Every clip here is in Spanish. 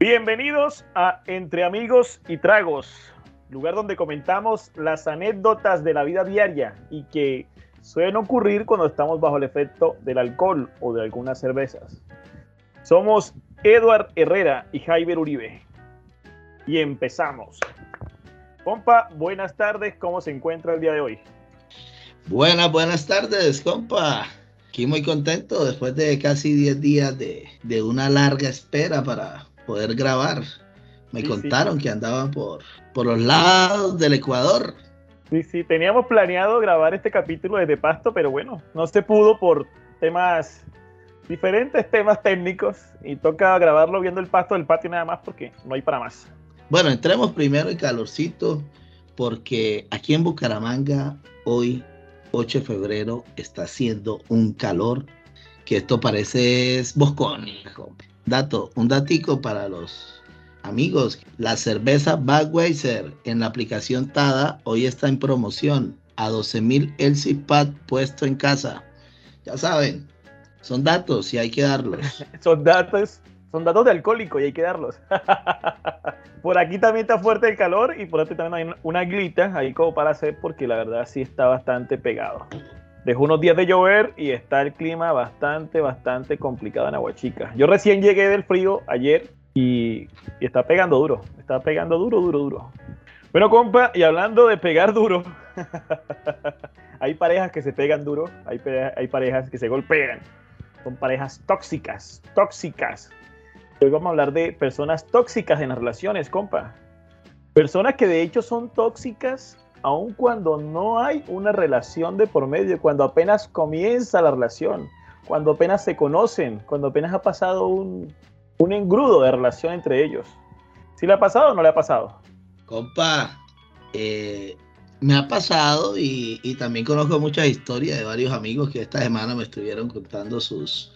Bienvenidos a Entre Amigos y Tragos, lugar donde comentamos las anécdotas de la vida diaria y que suelen ocurrir cuando estamos bajo el efecto del alcohol o de algunas cervezas. Somos Eduard Herrera y Javier Uribe. Y empezamos. Compa, buenas tardes, ¿cómo se encuentra el día de hoy? Buenas, buenas tardes, compa. Aquí muy contento después de casi 10 días de, de, una larga espera para poder grabar. Me Sí, contaron que andaban por, por los lados del Ecuador. Sí, sí, teníamos planeado grabar este capítulo desde Pasto, pero bueno, no se pudo por temas, diferentes temas técnicos y toca grabarlo viendo el pasto del patio nada más porque no hay para más. Bueno, entremos primero en calorcito porque aquí en Bucaramanga hoy 8 de febrero está haciendo un calor que esto parece es. Dato, un datico para los amigos. La cerveza Budweiser en la aplicación TADA hoy está en promoción a 12 mil el Pad puesto en casa. Ya saben, son datos y hay que darlos. Son datos, son datos de alcohólico y hay que darlos. por aquí también está fuerte el calor y por aquí también hay una glita ahí como para hacer porque la verdad sí está bastante pegado. Dejó unos días de llover y está el clima bastante, bastante complicado en Aguachica. Yo recién llegué del frío ayer y, y está pegando duro. Está pegando duro, duro, duro. Bueno, compa, y hablando de pegar duro, hay parejas que se pegan duro, hay, hay parejas que se golpean. Son parejas tóxicas, tóxicas. Hoy vamos a hablar de personas tóxicas en las relaciones, compa. Personas que de hecho son tóxicas aun cuando no hay una relación de por medio, cuando apenas comienza la relación, cuando apenas se conocen, cuando apenas ha pasado un, un engrudo de relación entre ellos. ¿Sí le ha pasado o no le ha pasado? Compa, eh, me ha pasado y, y también conozco muchas historias de varios amigos que esta semana me estuvieron contando sus,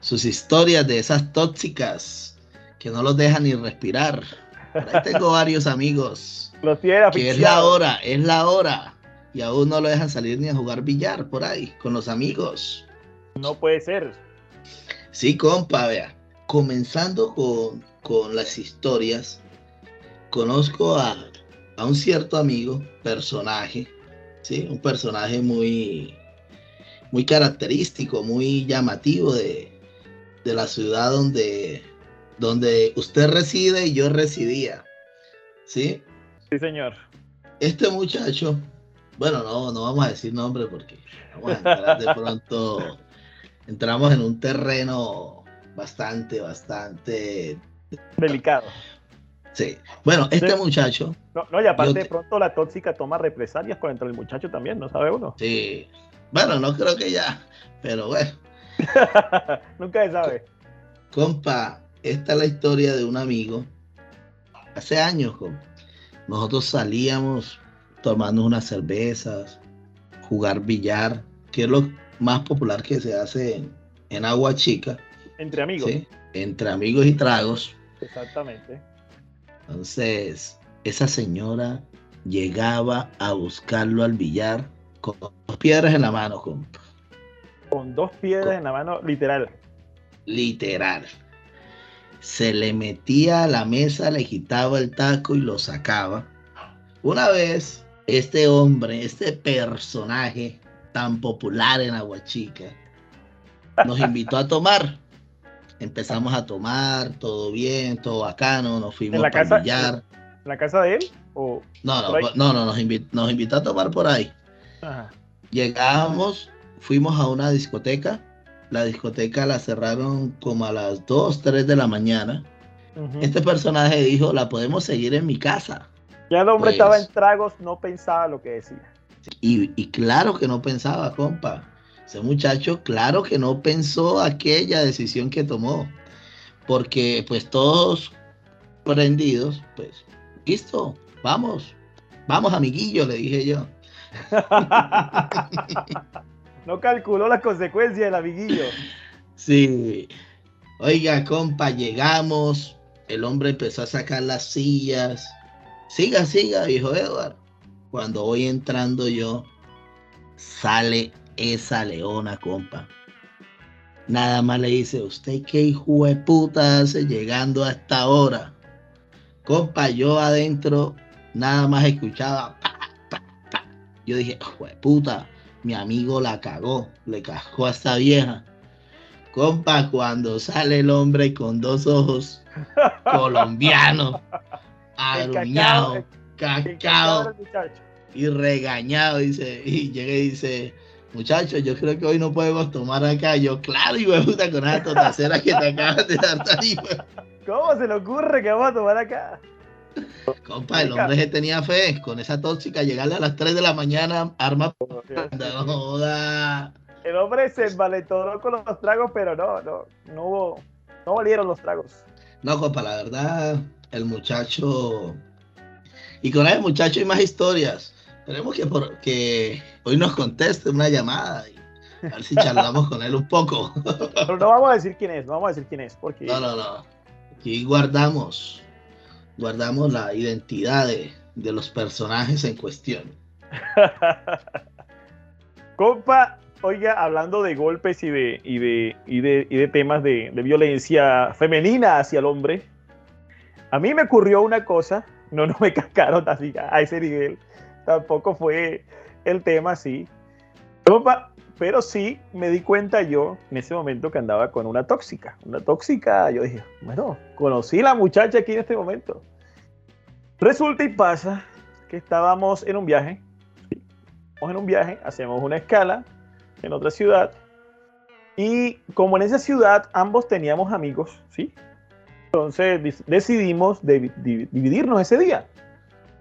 sus historias de esas tóxicas que no los dejan ni respirar. Tengo varios amigos Los tiene que es la hora, es la hora. Y aún no lo dejan salir ni a jugar billar por ahí con los amigos. No puede ser. Sí, compa, vea. Comenzando con, con las historias, conozco a, a un cierto amigo, personaje, ¿sí? Un personaje muy, muy característico, muy llamativo de, de la ciudad donde, donde usted reside y yo residía, ¿sí? Sí, señor. Este muchacho, bueno, no, no vamos a decir nombre porque vamos a entrar de pronto, entramos en un terreno bastante, bastante, Delicado. sí. Bueno, este Sí. muchacho, No, no, y aparte de pronto la tóxica toma represalias contra el muchacho también, ¿no sabe uno? sí, bueno, no creo que ya, pero bueno, Nunca se sabe. compa, esta es la historia de un amigo, hace años, nosotros salíamos tomando unas cervezas, jugar billar, que es lo más popular que se hace en, en Agua Chica, Entre amigos. ¿sí? entre amigos y tragos. Exactamente. Entonces, esa señora llegaba a buscarlo al billar con dos piedras en la mano, compa. Con dos piedras en la mano, literal. literal. Se le metía a la mesa, le quitaba el taco y lo sacaba. Una vez, este hombre, este personaje tan popular en Aguachica, nos invitó a tomar. Empezamos a tomar, todo bien, todo bacano, nos fuimos el billar. ¿En la casa de él? O... No, no, no, no, nos, invi- nos invitó a tomar por ahí. Ajá. Llegamos, fuimos a una discoteca. La discoteca la cerraron como a las 2, 3 de la mañana. Este personaje dijo, la podemos seguir en mi casa. Ya el hombre Pues- estaba en tragos, no pensaba lo que decía. Y, y claro que no pensaba, compa. Ese muchacho, claro que no pensó aquella decisión que tomó. Porque pues todos prendidos, pues, listo, vamos. Vamos, amiguillo, le dije yo. no calculó las consecuencias del amiguillo. Sí. Oiga, compa, llegamos. El hombre empezó a sacar las sillas. Siga, siga, dijo Edward. Cuando voy entrando yo, sale esa leona, compa. nada más le dice, usted qué hijo de puta hace llegando a esta hora. Compa, yo adentro nada más escuchaba. Yo dije, hijo de puta, mi amigo la cagó, le cascó a esta vieja. Compa, cuando sale el hombre con dos ojos colombianos, aruñado, cacao y regañado, dice, y llega y dice, muchachos, yo creo que hoy no podemos tomar acá. Yo, claro, y puta, con esa totacera que te acabas de dar ¿Cómo se le ocurre que vamos a tomar acá? Compa, el hombre que tenía fe, con esa tóxica, llegarle a las 3 de la mañana, arma. No, El hombre se envalentonó con los tragos, pero no, no, no hubo, no valieron los tragos. No, compa, la verdad, el muchacho. Y con el muchacho hay más historias. Esperemos que, por, que hoy nos conteste una llamada y a ver si charlamos con él un poco. Pero no vamos a decir quién es, no vamos a decir quién es. Porque... No, no, no. Aquí guardamos, guardamos la identidad de, de los personajes en cuestión. Compa, oiga, hablando de golpes y de, y de, y de, y de temas de, violencia femenina hacia el hombre, a mí me ocurrió una cosa, no, no me cascaron así a ese nivel, tampoco fue el tema así. Pero sí me di cuenta yo en ese momento que andaba con una tóxica. Una tóxica, yo dije, bueno, conocí a la muchacha aquí en este momento. Resulta y pasa que estábamos en un viaje. Estamos en un viaje, hacemos una escala en otra ciudad. Y como en esa ciudad ambos teníamos amigos, ¿sí? Entonces decidimos dividirnos ese día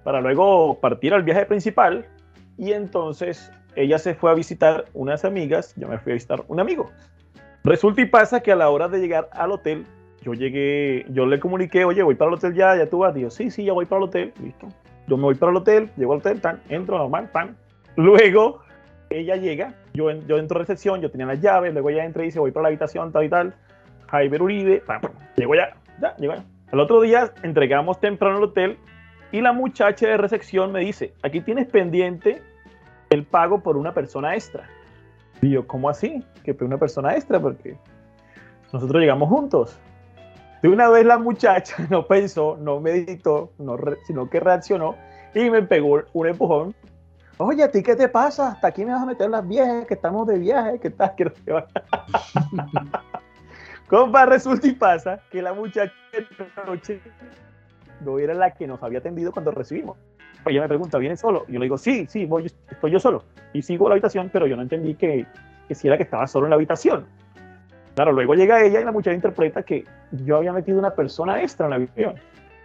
para luego partir al viaje principal y entonces ella se fue a visitar unas amigas, yo me fui a visitar un amigo. Resulta y pasa que a la hora de llegar al hotel, yo llegué, yo le comuniqué, oye, voy para el hotel ya, ya tú vas, digo, sí, sí, ya voy para el hotel, listo. Yo me voy para el hotel, llego al hotel, tan, entro normal, tan. Luego ella llega, yo, yo entro a recepción, yo tenía las llaves, luego ella entra y dice, voy para la habitación, tal y tal. Jaime Uribe, pam, llego ya, ya, llego ya. Al otro día entregamos temprano al hotel y la muchacha de recepción me dice, aquí tienes pendiente el pago por una persona extra. Y yo, ¿cómo así? Que una persona extra porque nosotros llegamos juntos. De una vez la muchacha no pensó, no meditó, no sino que reaccionó y me pegó un empujón. Oye, ¿a ti qué te pasa? ¿Hasta aquí me vas a meter las viejas? Que estamos de viaje, que estás, que no Compa, resulta y pasa que la muchacha noche no era la que nos había atendido cuando recibimos. Ella me pregunta, ¿viene solo? Y yo le digo, sí, sí, voy, estoy yo solo. Y sigo a la habitación, pero yo no entendí que, que si era que estaba solo en la habitación. Claro, luego llega ella y la muchacha interpreta que yo había metido una persona extra en la habitación.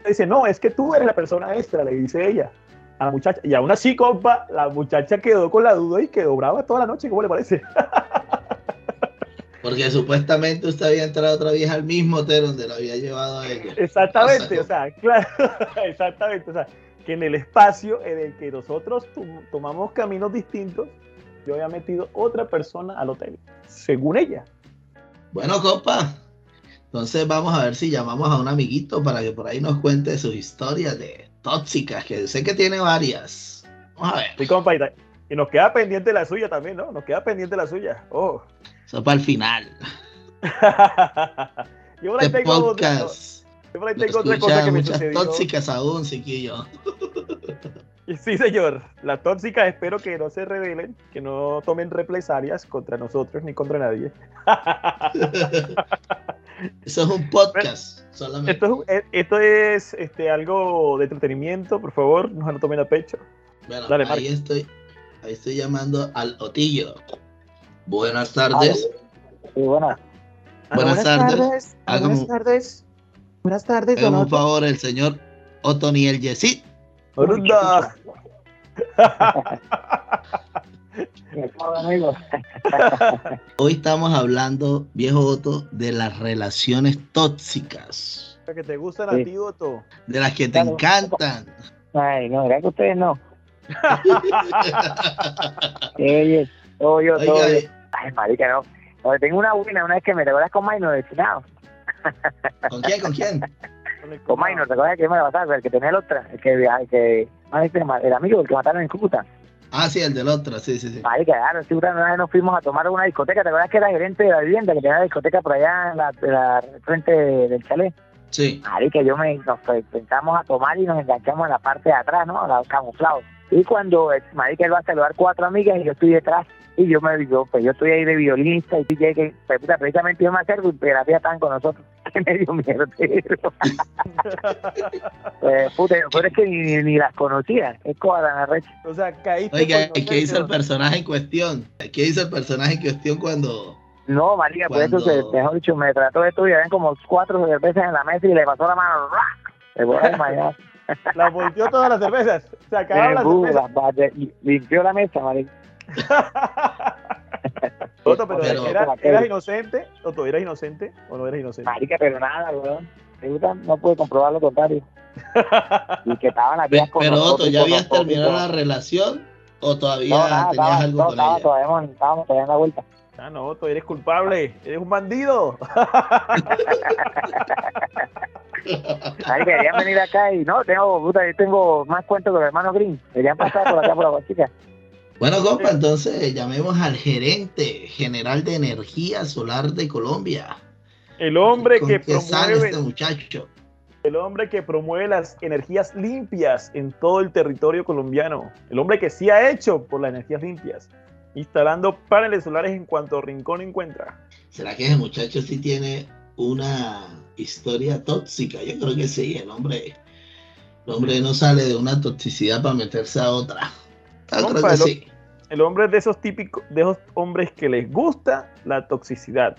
Dice, no, es que tú eres la persona extra, le dice ella a la muchacha. Y aún así, compa, la muchacha quedó con la duda y quedó brava toda la noche, ¿cómo le parece? Porque supuestamente usted había entrado otra vez al mismo hotel donde lo había llevado a ella. Exactamente, o sea, claro, exactamente, o sea, que en el espacio en el que nosotros tomamos caminos distintos, yo había metido otra persona al hotel, según ella. Bueno, copa, entonces vamos a ver si llamamos a un amiguito para que por ahí nos cuente sus historias de tóxicas, que sé que tiene varias. Vamos a ver. Sí, compa, y nos queda pendiente la suya también, ¿no? Nos queda pendiente la suya. Oh. Eso para el final. yo por ahí tengo podcast. Yo por ahí tengo otra cosa que me muchas tóxicas aún, chiquillo. Sí, señor. Las tóxicas espero que no se revelen, que no tomen represalias contra nosotros ni contra nadie. Eso es un podcast solamente. Esto es, esto es este, algo de entretenimiento, por favor, no lo tomen a pecho. Bueno, Dale, ahí estoy, ahí estoy llamando al Otillo. Buenas tardes. Sí, buenas. Buenas, tardes. Buenas tardes. Buenas tardes. Hagan un favor, el señor Otoniel Yesid. Hoy estamos hablando, viejo Otto, de las relaciones tóxicas. Las que te gustan a ti, Otto. De las que te encantan. Ay, no, ¿verdad que ustedes no? Oye, todo yo, todo Ay, marica, no. Oye, tengo una buena, una vez que me recuerdas con Minor de Chinao. ¿Con quién? ¿Con quién? con Minor, ¿te acuerdas que me la pasaba? El que tenía el otro, el que, el que el amigo, el que mataron en Cúcuta. Ah, sí, el del otro, sí, sí, sí. Ahí quedaron, sí, una vez nos fuimos a tomar una discoteca, ¿te acuerdas que era gerente de la vivienda, que tenía la discoteca por allá en la, en la frente del chalet? Sí. Ahí que yo me, nos pensamos a tomar y nos enganchamos en la parte de atrás, ¿no? La camuflados. Y cuando el marica él va a saludar cuatro amigas y yo estoy detrás y yo me digo, pues yo estoy ahí de violinista y DJ que pues, puta, precisamente yo me acerco y terapia están con nosotros. Que me dio miedo. pues, puta, pero es que ni, ni, las conocía. Es la recha. O sea, caíste. Oiga, ¿qué hizo el personaje en cuestión? ¿Qué hizo el personaje en cuestión cuando.? No, María, por eso, se, mejor dicho, me trató de esto y ven como cuatro cervezas en la mesa y le pasó la mano. Se fue a La volteó todas las cervezas. Se acabaron las cervezas. limpió la mesa, María. Otto, pero, era, ¿eras inocente? Otto, ¿eras inocente o no eras inocente? Marica, pero nada, weón. No pude comprobar lo contrario. y que estaban aquí con Pero Otto, ¿ya habías terminado la relación o todavía no, nada, tenías estaba, algo no, con estaba, ella? Todavía, estábamos todavía en la vuelta. Ah, no, Otto, eres culpable. Eres un bandido. Ay, querían venir acá y no, tengo, puta, yo tengo más cuentos que los hermanos Green. Querían pasar por acá por la chica. Bueno, compa, entonces llamemos al gerente general de energía solar de Colombia. El hombre que promueve. este muchacho? El hombre que promueve las energías limpias en todo el territorio colombiano. El hombre que sí ha hecho por las energías limpias, instalando paneles solares en cuanto rincón encuentra. ¿Será que ese muchacho sí tiene una historia tóxica? Yo creo que sí, el hombre, el hombre no sale de una toxicidad para meterse a otra. Yo creo que sí. El hombre es de esos típicos, de esos hombres que les gusta la toxicidad.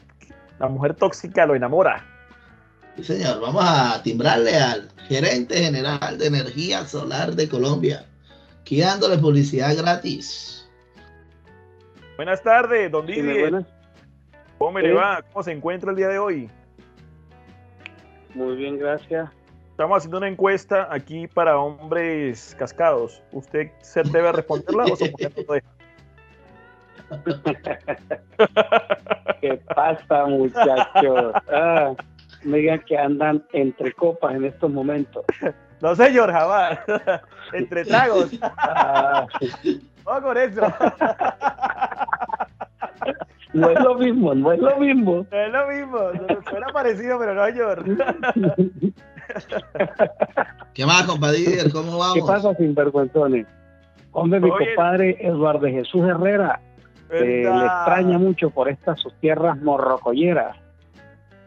La mujer tóxica lo enamora. Sí, señor. Vamos a timbrarle al gerente general de energía solar de Colombia, dándole publicidad gratis. Buenas tardes, don Didier. ¿Cómo me le va? ¿Cómo se encuentra el día de hoy? Muy bien, gracias. Estamos haciendo una encuesta aquí para hombres cascados. ¿Usted se debe responderla o se puede ¿Qué pasa, muchachos? Ah, me digan que andan entre copas en estos momentos. No, señor, jamás. entre tragos. Ah. No con eso. No es lo mismo, no es lo mismo. No es lo mismo. Suena parecido, pero no, señor. ¿Qué más, compadre? ¿Cómo vamos? ¿Qué pasa, sinvergüenzones? Hombre, mi compadre Eduardo Jesús Herrera le extraña mucho por estas sus tierras morrocolleras.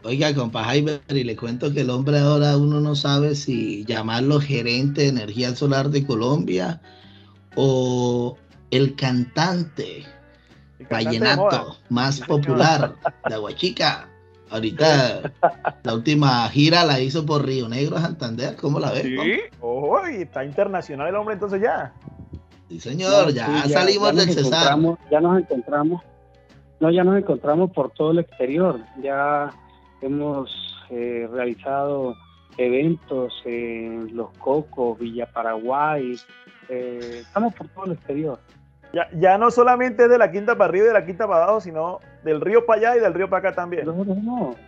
Oiga, compa Jaime, y le cuento que el hombre ahora uno no sabe si llamarlo gerente de energía solar de Colombia o el cantante, vallenato más popular de Aguachica. Ahorita la última gira la hizo por Río Negro, Santander. ¿Cómo la ves? Sí, ojo, está internacional el hombre entonces ya. Sí, señor, ya, salimos del Cesar. Ya nos encontramos, no, ya nos encontramos por todo el exterior. Ya hemos eh, realizado eventos en Los Cocos, Villa Paraguay, eh, estamos por todo el exterior. Ya, ya no solamente de la quinta para arriba y de la quinta para abajo, sino del río para allá y del río para acá también. No, no, no.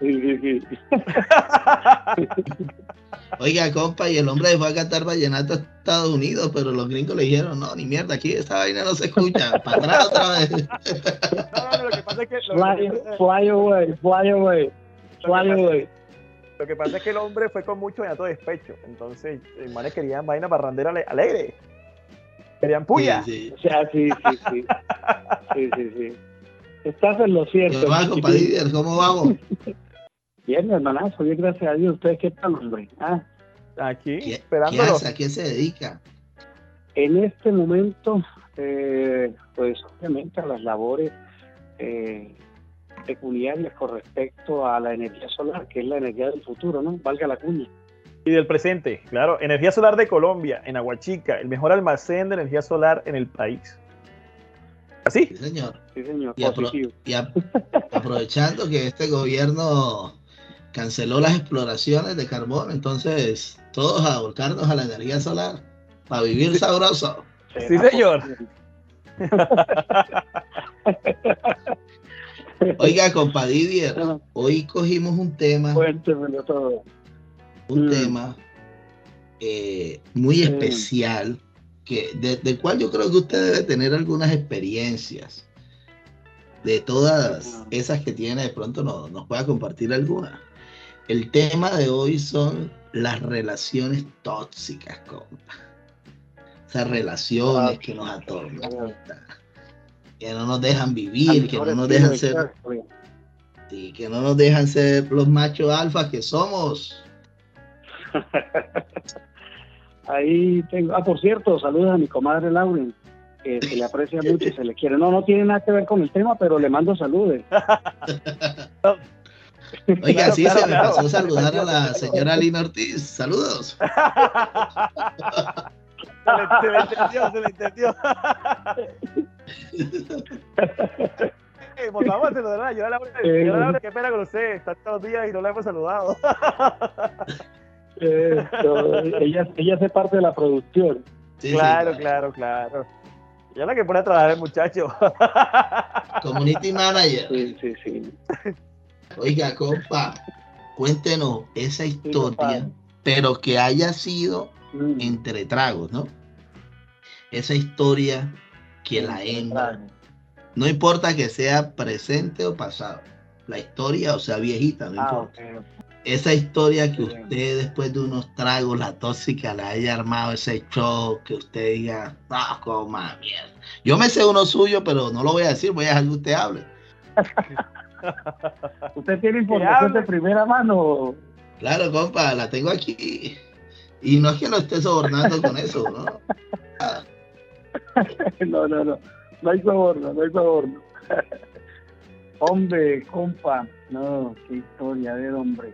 Sí, sí, sí. Oiga, compa, y el hombre fue a cantar vallenato a Estados Unidos, pero los gringos le dijeron, no, ni mierda, aquí esta vaina no se escucha, para atrás otra vez. no, no, lo que pasa es que... Fly, fly away, fly away, fly away. Lo que pasa es que el hombre fue con mucho vallenato de despecho, entonces, los manes querían vaina barrandera alegre. Querían puya. Sí, sí. O sea, sí, sí, sí. Sí, sí, sí. Estás en lo cierto. ¿Cómo va, compadre? ¿Cómo vamos? Bien, hermanazo, bien, gracias a Dios. ¿Ustedes qué tal, hombre? Ah. Aquí, esperando. ¿Qué hace? ¿A qué se dedica? En este momento, eh, pues obviamente a las labores eh, peculiares con respecto a la energía solar, que es la energía del futuro, ¿no? Valga la cuña. Y del presente, claro. Energía solar de Colombia, en Aguachica, el mejor almacén de energía solar en el país. ¿Así? Sí, señor. Sí, señor. Y, y aprovechando que este gobierno canceló las exploraciones de carbón, entonces todos a volcarnos a la energía solar para vivir sabroso. Sí, señor. Oiga, compadre, hoy cogimos un tema. todo. Un mm. tema eh, muy especial que, de, del cual yo creo que usted debe tener algunas experiencias. De todas esas que tiene, de pronto nos, nos pueda compartir alguna. El tema de hoy son las relaciones tóxicas, compa. Esas relaciones que nos atormentan, que no nos dejan vivir, que no nos dejan ser, sí, que no nos dejan ser los machos alfa que somos. Ahí tengo, ah, por cierto, saludos a mi comadre Lauren, que se le aprecia mucho y se le quiere. No, no tiene nada que ver con el tema, pero le mando saludos. Oiga, sí, se me pasó a saludar a la señora Lina Ortiz. Saludos. se, le, entendió, se le entendió. Eh, pues vamos a saludar yo la Laura, qué pena con usted, está todos los días y no la hemos saludado. Ella, ella hace parte de la producción. claro, claro, claro, Ella es la que pone a trabajar el muchacho. Community manager. Sí, sí, sí. Oiga, compa, cuéntenos esa historia, pero que haya sido mm. entre tragos, ¿no? Esa historia que la hembra, no importa que sea presente o pasado, la historia o sea viejita, no ah, importa. Esa historia que usted después de unos tragos, la tóxica, le haya armado ese show, que usted diga, no, coma mierda. Yo me sé uno suyo, pero no lo voy a decir, voy a dejar que usted hable. ¿Usted tiene información de primera mano? Claro, compa, la tengo aquí. Y no es que lo esté sobornando con eso, ¿no? no, no, no. No hay soborno, no hay soborno. hombre, compa. No, qué historia, a ver, hombre.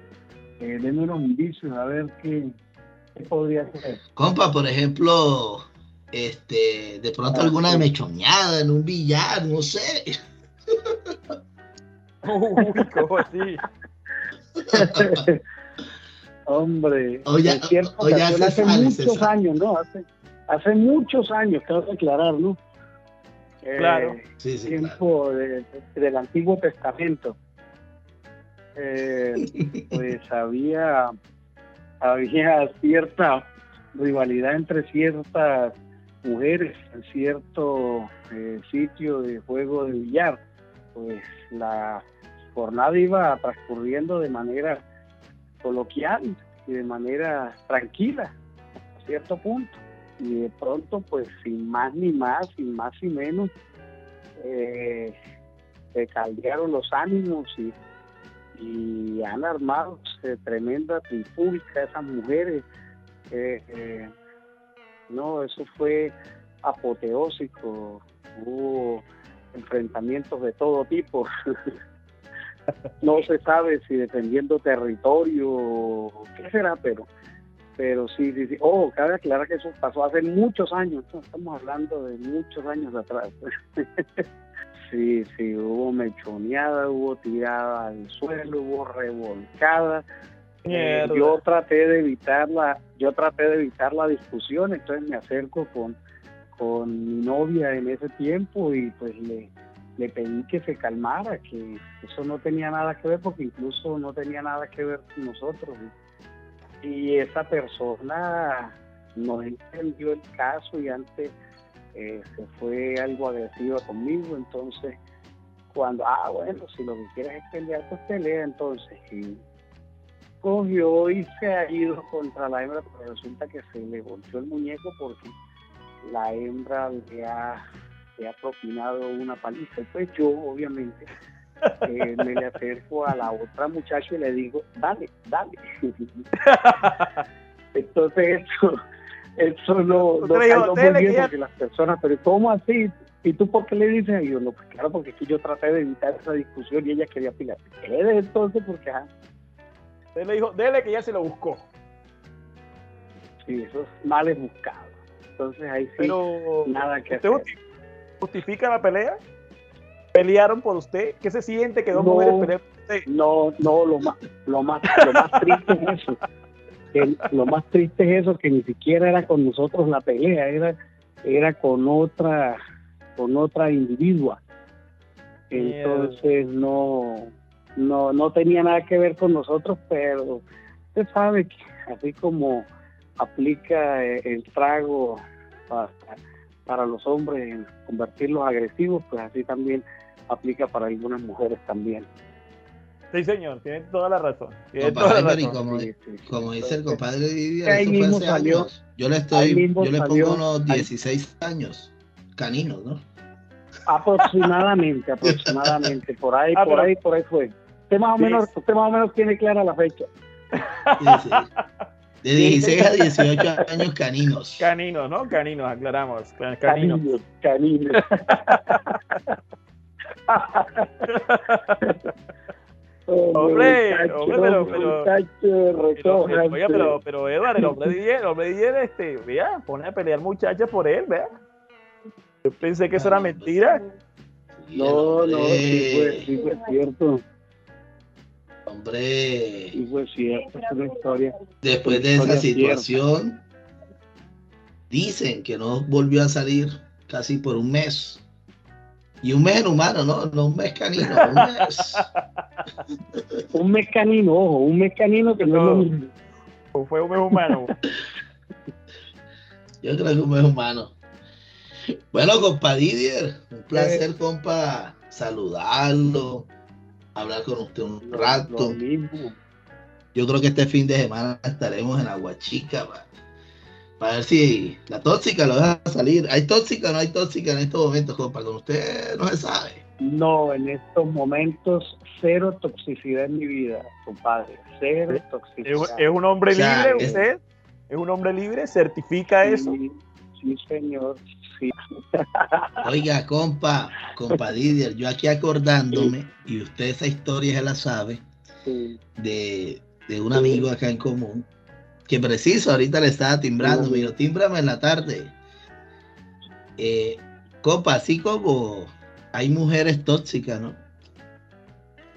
Eh, denme unos indicios, a ver qué, qué podría ser. Compa, por ejemplo, este, de pronto ah, alguna mechoñada en un billar, no sé. Uy, ¿cómo así? Hombre, hace, muchos años, ¿no? Hace, hace muchos años, tengo que aclarar, ¿no? Claro. Eh, sí, sí, tiempo del Antiguo Testamento. Eh, pues había, había cierta rivalidad entre ciertas mujeres en cierto eh, sitio de juego de billar. Pues la jornada iba transcurriendo de manera coloquial y de manera tranquila, a cierto punto. Y de pronto, pues sin más ni más, sin más y menos, eh, se caldearon los ánimos y, y han armado eh, tremenda trifulca esas mujeres. Eh, no, eso fue apoteósico. Hubo enfrentamientos de todo tipo. no se sabe si defendiendo territorio, qué será, pero pero sí, sí, sí. Oh, cabe aclarar que eso pasó hace muchos años, estamos hablando de muchos años atrás. sí, sí, hubo mechoneada, hubo tirada al suelo, hubo revolcada. Eh, yo traté de evitar la, yo traté de evitar la discusión, entonces me acerco con, con mi novia en ese tiempo y pues le, le pedí que se calmara, que eso no tenía nada que ver, porque incluso no tenía nada que ver con nosotros. Y esa persona no entendió el caso y antes eh, se fue algo agresiva conmigo, entonces cuando, ah, bueno, si lo que quieres es pelear, pues pelea entonces. Y cogió y se ha ido contra la hembra, pero resulta que se le volteó el muñeco porque la hembra le ha se ha propinado una paliza. Pues yo, obviamente, eh, me le acerco a la otra muchacha y le digo, dale, dale. Entonces, eso, eso no, no muy bien porque las personas, pero ¿cómo así? ¿Y tú por qué le dices? Y yo, no, pues claro, porque es que yo traté de evitar esa discusión y ella quería pilar. ¿Qué entonces? Porque, ajá. Él le dijo, dele que ya se lo buscó. Sí, eso es mal buscado. Entonces ahí sí, pero, nada que hacer justifica la pelea? ¿Pelearon por usted? ¿Qué se siente que dos no, mujeres pelean por usted? No, no, lo más, lo más, lo más triste es eso. Que, lo más triste es eso, que ni siquiera era con nosotros la pelea, era, era con otra, con otra individua. Entonces no, no, no tenía nada que ver con nosotros, pero usted sabe que así como aplica el trago para, para los hombres en convertirlos agresivos, pues así también aplica para algunas mujeres también. Sí, señor, tiene toda la razón. Tiene Compadre, toda la pero y razón. como, Sí, sí. como dice el compadre Didier, Ahí eso fue mismo hace salió- años. Yo le estoy, yo le salió- pongo unos ahí- 16 años caninos, ¿no? Aproximadamente, aproximadamente, por ahí, Ah, por pero- ahí, por ahí fue. Usted más o Sí. menos, usted más o menos tiene clara la fecha. De 16 a 18 años caninos. Caninos, ¿no? Caninos, aclaramos. Caninos. Caninos, caninos. Hombre, Muchacho, hombre, pero- pero- muchacho, Pero, oiga, pero, pero Eduardo, el hombre Didier, el hombre Didier, este, vea, pone a pelear muchachas por él, vea. Yo pensé que eso era mentira. No, no, sí fue, sí fue cierto, hombre, sí fue cierto, es una historia. después de esa historia situación, dicen que no volvió a salir casi por un mes. Y un mes en humano, ¿no? No un mes canino, un mes. Un mecanino, ojo, un mecanino que no. O fue un mes humano. Yo creo que un mes humano. Bueno, compa Didier, un placer, compa, saludarlo, hablar con usted un Lo- rato. lo mismo. Yo creo que este fin de semana estaremos en Aguachica para, para ver si la tóxica lo deja salir. ¿Hay tóxica o no hay tóxica en estos momentos, compa? Con usted no se sabe. No, en estos momentos, cero toxicidad en mi vida, compadre. Cero toxicidad. es un hombre O sea, libre, es- usted. Es un hombre libre, certifica eso. Sí, sí, señor. Oiga, compa, compa Didier, yo aquí acordándome, y usted esa historia se la sabe, sí. de, de un amigo acá en común, que preciso, ahorita le estaba timbrando, me dijo, tímbrame en la tarde. Eh, compa, así como hay mujeres tóxicas, ¿no?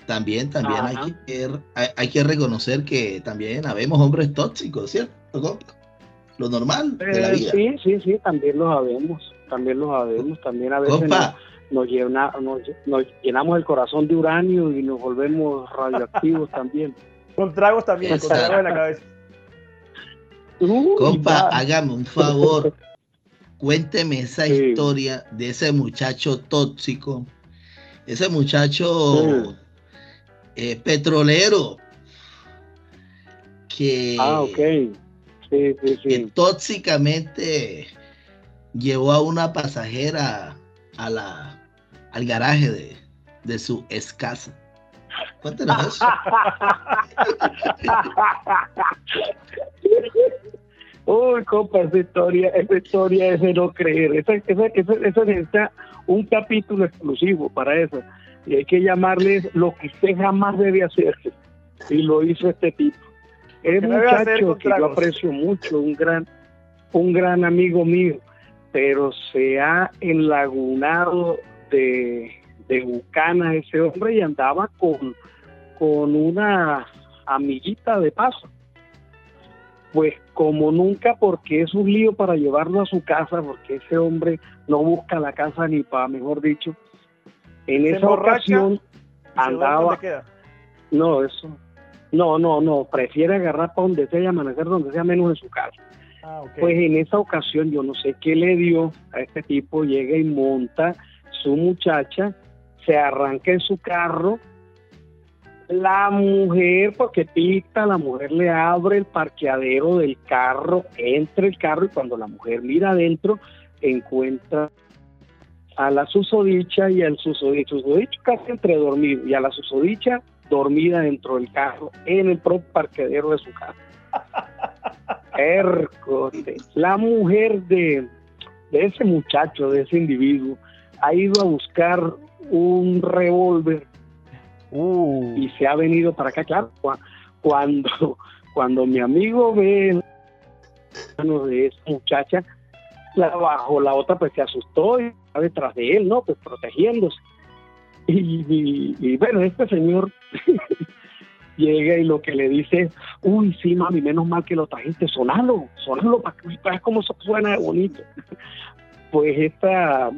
También, también hay que, hay, hay que reconocer que también habemos hombres tóxicos, ¿cierto, compa? Lo normal de la Eh, vida. sí, sí, sí, también lo sabemos. También lo sabemos. También a veces nos, Compa, nos, llena- nos, nos llenamos el corazón de uranio y nos volvemos radioactivos también. Con tragos también, con tragos en la cabeza. Uy, compa, va. hágame un favor. Cuénteme esa Sí. historia de ese muchacho tóxico, ese muchacho Sí. eh, petrolero que, Ah, ok. Sí, sí, que sí. tóxicamente llevó a una pasajera a la, al garaje de, de su escasa. Cuéntenos eso. Uy, compa, esa historia, esa historia es de no creer. Esa, esa, esa, esa necesita un capítulo exclusivo para eso. Y hay que llamarles lo que usted jamás debe hacer. Y lo hizo este tipo. Es ¿Qué un muchacho que yo aprecio mucho, un gran, un gran amigo mío, pero se ha enlagunado de, de bucanas ese hombre y andaba con, con una amiguita de paso. Pues como nunca, porque es un lío para llevarlo a su casa, porque ese hombre no busca la casa ni para, mejor dicho. En ¿Se esa ocasión ¿Y se duerme andaba, no, eso, no, no, no, prefiere agarrar para donde sea y amanecer donde sea menos en su casa. Ah. Pues en esa ocasión yo no sé qué le dio a este tipo, llega y monta su muchacha, se arranca en su carro, la mujer, porque pita, la mujer le abre el parqueadero del carro, entra el carro y cuando la mujer mira adentro encuentra a la susodicha y al susodicho, susodicho casi entre dormido y a la susodicha dormida dentro del carro en el propio parqueadero de su casa. Hércote. La mujer de, de ese muchacho, de ese individuo, ha ido a buscar un revólver Uh, y se ha venido para acá. Claro, cua- cuando, cuando mi amigo ve el mano de esa muchacha, la bajó, la otra pues se asustó y está detrás de él, ¿no? Pues protegiéndose. Y, y- y, bueno, este señor llega y lo que le dice es, uy, sí, mami, menos mal que lo trajiste, sonalo, sonalo para que veas cómo suena de bonito. Pues esta,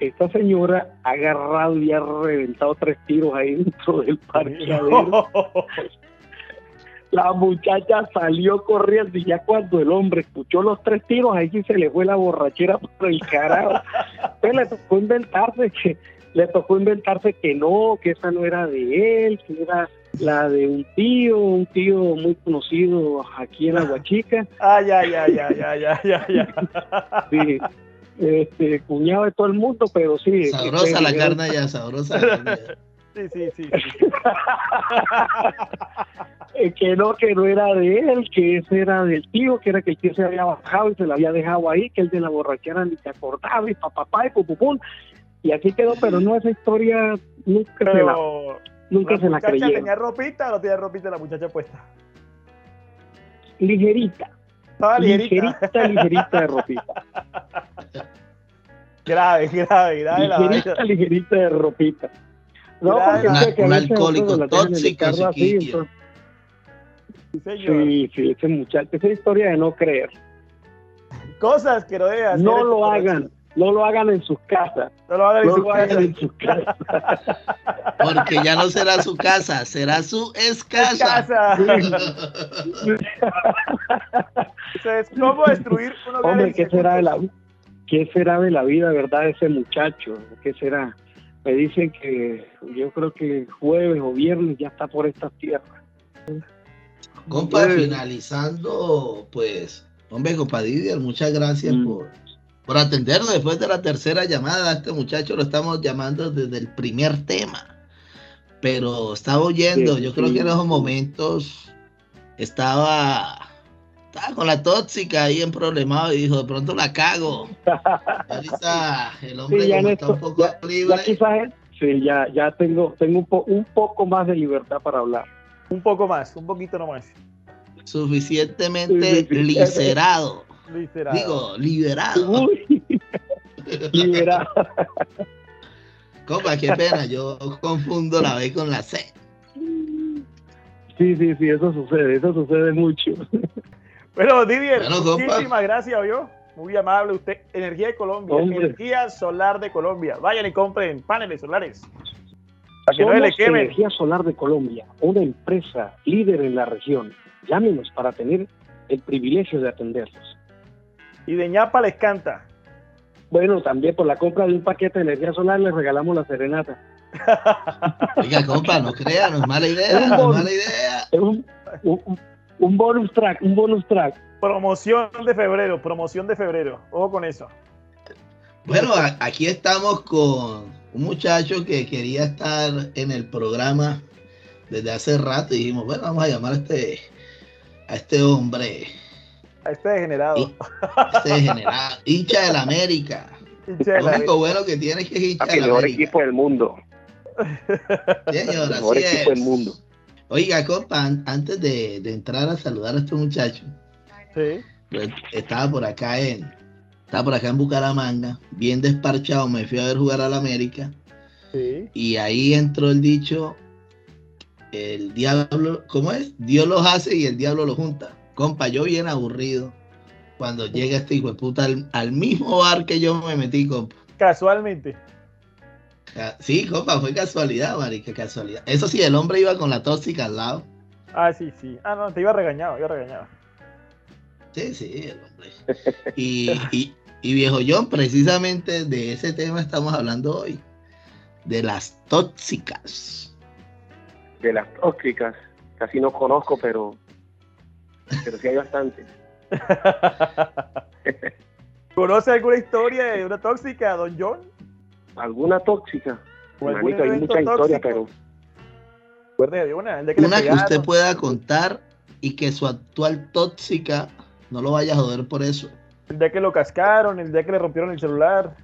esta señora ha agarrado y ha reventado tres tiros ahí dentro del parqueadero. La muchacha salió corriendo y ya cuando el hombre escuchó los tres tiros, ahí sí se le fue la borrachera por el carajo. Entonces le tocó inventarse que, le tocó inventarse que no, que esa no era de él, que era la de un tío, un tío muy conocido aquí en Aguachica. Ah, ya, ya, ya, ya, ya, ya, ya. Sí, este, cuñado de todo el mundo, pero sí. Sabrosa la este, carne ya, sabrosa la carne ya. Sí, sí, sí. sí. eh, que no, que no era de él, que ese era del tío, que era que el tío se había bajado y se lo había dejado ahí, que el de la borrachera ni se acordaba, y papá, y pupupún. Y así quedó, pero no, esa historia nunca se la, Pero nunca la se la muchacha creyeron. tenía ropita o no tenía ropita la muchacha puesta. Ligerita, Estaba ligerita. ligerita, ligerita de ropita. Grave, grave, grave la ligerita, ligerita de ropita. No, Era porque una- sé que un alcohólico tóxico, así, entonces- Sí, señor. Sí, sí, ese muchacho, esa historia de no creer. Cosas que no debe hacer. No lo hagan, no lo hagan en sus casas. No lo hagan en No su lo hagan casa. en sus casas. Porque ya no será su casa, será su escasa. Casa. Es cómo destruir un hogar Hombre, ¿qué será de la qué será de la vida, verdad, de ese muchacho? ¿Qué será? Me dicen que yo creo que jueves o viernes ya está por estas tierras. Compa, Sí. finalizando, pues, hombre, compa Didier, muchas gracias Mm. por, por atendernos después de la tercera llamada. A este muchacho lo estamos llamando desde el primer tema. Pero estaba oyendo, Sí, yo creo sí. que en esos momentos estaba, estaba con la tóxica ahí en problemado y dijo, de pronto la cago. Ahorita el hombre Sí, ya como en está esto- un poco ya- libre. Ya quizás sí, ya, ya tengo, tengo un, po- un poco más de libertad para hablar. Un poco más, un poquito nomás. suficientemente Sí, sí, sí. licerado. Literal. Digo, liberado. Uy, liberado. Compa, qué pena, yo confundo la B con la C. Sí, sí, sí, eso sucede, eso sucede mucho. Bueno, Didier, Bueno, muchísimas gracias, ¿vio? Muy amable usted. Energía de Colombia, Hombre. energía solar de Colombia. Vayan y compren paneles solares. Para que no le quemen. Energía Solar de Colombia, una empresa líder en la región. Llámenos para tener el privilegio de atenderlos. Y de ñapa les canta. Bueno, también por la compra de un paquete de energía solar les regalamos la serenata. Oiga, compa, no crea, no es mala idea, Es bonus. mala idea. Es un, un, un bonus track, un bonus track. Promoción de febrero, promoción de febrero. Ojo con eso. Bueno, a- aquí estamos con un muchacho que quería estar en el programa desde hace rato y dijimos, bueno, vamos a llamar a este, a este hombre, A este degenerado. Y- este degenerado, hincha del América. Hincha Lo único bueno que tiene es que es hincha del el mejor América. equipo del mundo. Señor, El así mejor equipo del mundo. Oiga, compa, an- antes de, de entrar a saludar a este muchacho, Sí. pues, estaba por acá en estaba por acá en Bucaramanga, bien desparchado, me fui a ver jugar al América Sí. y ahí entró el dicho el diablo, ¿cómo es? Dios los hace y el diablo los junta. Compa, yo bien aburrido cuando llega este hijo de puta al, al mismo bar que yo me metí, compa. Casualmente. Sí, compa, fue casualidad, marica, casualidad. Eso sí, el hombre iba con la tóxica al lado. Ah, sí, sí. Ah, no, te iba regañado, iba regañado. Sí, sí, el hombre. Y, y, y viejo John, precisamente de ese tema estamos hablando hoy. De las tóxicas. De las tóxicas, casi no conozco, pero, pero sí hay bastantes. ¿Conoce alguna historia de una tóxica, don John? ¿Alguna tóxica? ¿O algún Manito, hay historias, tóxico? pero Recuerde de una, el de que Una que usted pueda contar y que su actual tóxica no lo vaya a joder por eso. El día que lo cascaron, el día que le rompieron el celular,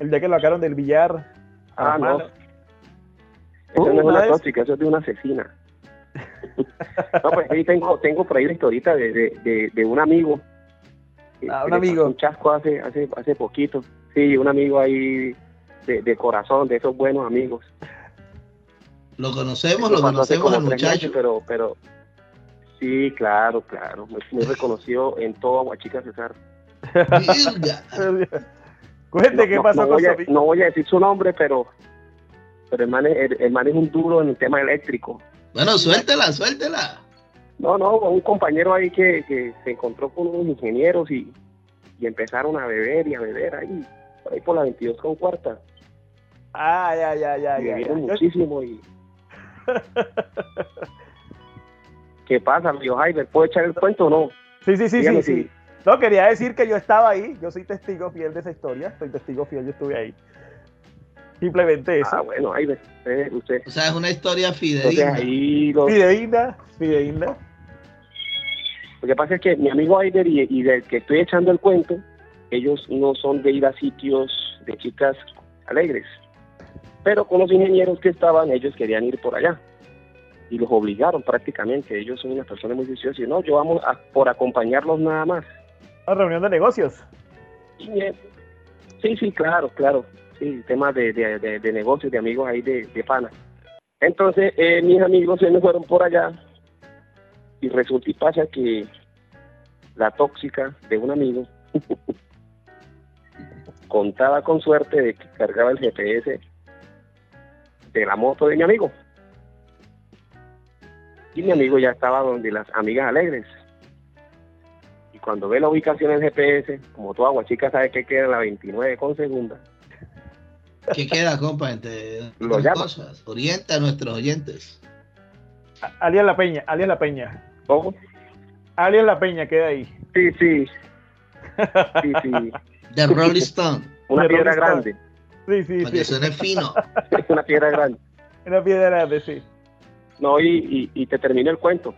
el día que lo sacaron del billar. Ah, no. Eso no es una una tóxica, eso es de una asesina. no, pues ahí tengo, tengo por ahí la historita de, de, de, de un amigo. Ah, un amigo. Un chasco hace, hace, hace poquito. Sí, un amigo ahí de, de corazón, de esos buenos amigos. Lo conocemos, lo conocemos al muchacho. pero, pero sí, claro, claro. Muy, muy reconocido en todo Aguachica Cesar. Cuente No, qué no- pasó no voy a, amigo. no voy a decir su nombre, pero pero el man, es, el, el man es un duro en el tema eléctrico. Bueno, suéltela, suéltela. No, no, un compañero ahí que, que se encontró con unos ingenieros y, y empezaron a beber y a beber ahí, por ahí por la 22 con cuarta. Ah, ya, ya, ya. Bebieron ya. muchísimo y... ¿Qué pasa, amigo Jaime? ¿Puedo echar el cuento o no? Sí, sí, sí, Dígame sí, si- sí. No, quería decir que yo estaba ahí, yo soy testigo fiel de esa historia, soy testigo fiel, yo estuve ahí. Simplemente eso. Ah, bueno, Jaime, usted, usted. O sea, es una historia fidedigna. ahí lo, Fideína, fideína. Lo que pasa es que mi amigo Aider y, y del que estoy echando el cuento, ellos no son de ir a sitios de chicas alegres. Pero con los ingenieros que estaban, ellos querían ir por allá. Y los obligaron prácticamente. Ellos son unas personas muy viciosas. Y no, yo vamos a, por acompañarlos nada más. Una reunión de negocios. Y, eh, sí, sí, claro, claro. Sí, temas de, de, de- negocios, de amigos ahí de, de pana. Entonces, eh, mis amigos se me fueron por allá y resulta y pasa que la tóxica de un amigo contaba con suerte de que cargaba el GPS de la moto de mi amigo. Y mi amigo ya estaba donde las amigas alegres. Y cuando ve la ubicación en el GPS, como toda guachica sabe que queda la 29 con segunda, ¿Qué queda, compa? Entre Lo dos llama. cosas. Orienta a nuestros oyentes. Alias La Peña, alias La Peña. ¿cómo? Alias La Peña queda ahí. Sí, sí, sí, sí. The Rolling Stone. Una piedra grande, Sí, sí, Para que sí. suene fino. una piedra grande. Una piedra grande, sí. No, y, y, y te termino el cuento.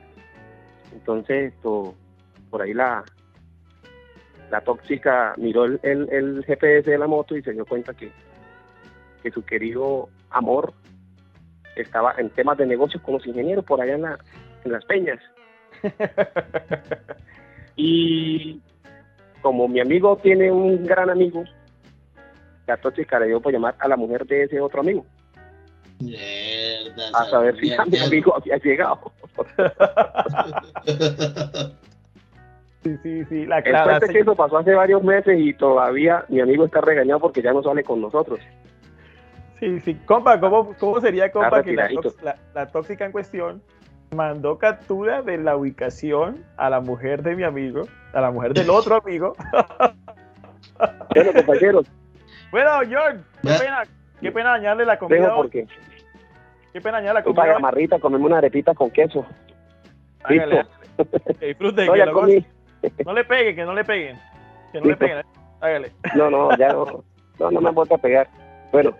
Entonces, esto, por ahí la, la tóxica miró el, el, el GPS de la moto y se dio cuenta que, que su querido amor estaba en temas de negocios con los ingenieros por allá en, la, en las peñas. Y como mi amigo tiene un gran amigo, la tóxica le dio por llamar a la mujer de ese otro amigo, Mierda, a saber si mierda. mi amigo había llegado. Sí, sí, sí. La El clara. cuento es que eso pasó hace varios meses y todavía mi amigo está regañado porque ya no sale con nosotros. Sí, sí. Compa, ¿cómo, cómo sería, compa, que la, la- la tóxica en cuestión mandó captura de la ubicación a la mujer de mi amigo, a la mujer del otro amigo? Bueno, compañeros, Bueno, John, qué pena, qué pena dañarle la comida. dejo hoy, porque Qué pena dañarle la para comida. hoy. gamarrita, comemos una arepita con queso. Hágale. Que disfrute, No, que lo comí. No le peguen, que no le peguen. Que no le peguen. Hágale. No, no, ya no. No, no me han vuelto a pegar. Bueno,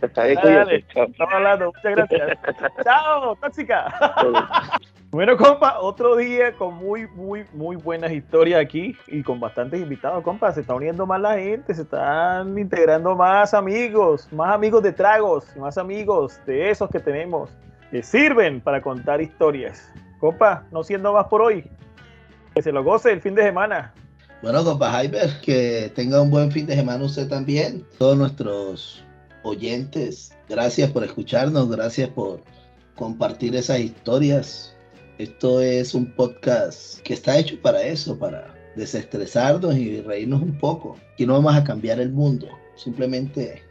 Dale. Chao. Estamos hablando. Muchas gracias. Chao, tóxica. Bueno. Compa, otro día con muy, muy, muy buenas historias aquí y con bastantes invitados, compa. Se está uniendo más la gente, se están integrando más amigos, más amigos de tragos, más amigos de esos que tenemos que sirven para contar historias. Compa, no siendo más por hoy, que se lo goce el fin de semana. Bueno, compa Jaiber, que tenga un buen fin de semana usted también. Todos nuestros oyentes, gracias por escucharnos, gracias por compartir esas historias. Esto es un podcast que está hecho para eso, para desestresarnos y reírnos un poco. Aquí no vamos a cambiar el mundo, simplemente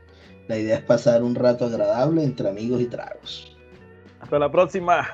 la idea es pasar un rato agradable entre amigos y tragos. Hasta la próxima.